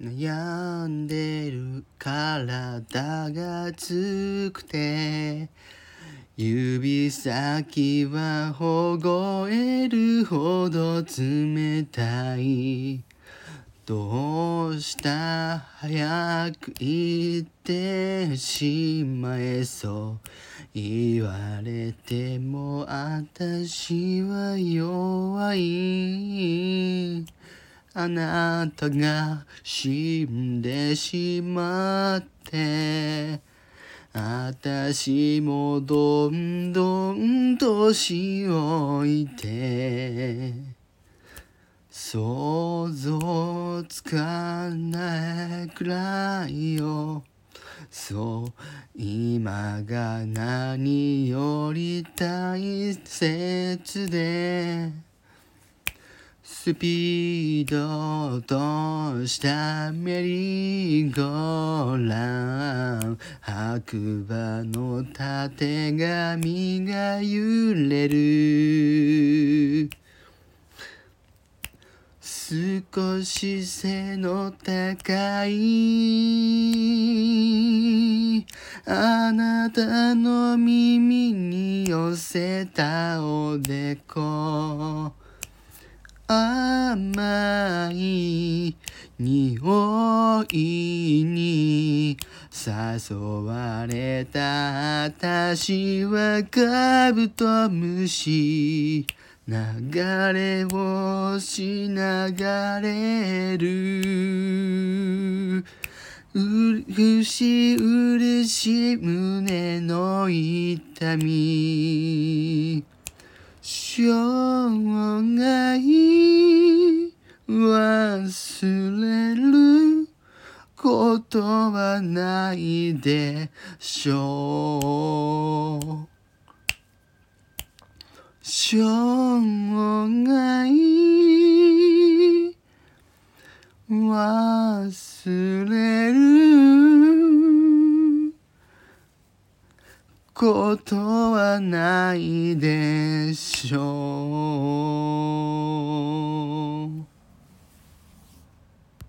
悩んでる体がつくて指先は凍えるほど冷たい。どうした早く言ってしまえそう。言われても私は弱い。あなたが死んでしまって私もどんどん年老いて想像つかないくらいよ。そう今が何より大切でスピードとしたメリーゴーラン。白馬のたてがみが揺れる。少し背の高い。あなたの耳に寄せたおでこ。甘い匂いに誘われた私はカブトムシ流れ星流れる。うるしうるし胸の痛み。生涯忘れることはないでしょう。生涯忘れることはないでしょう。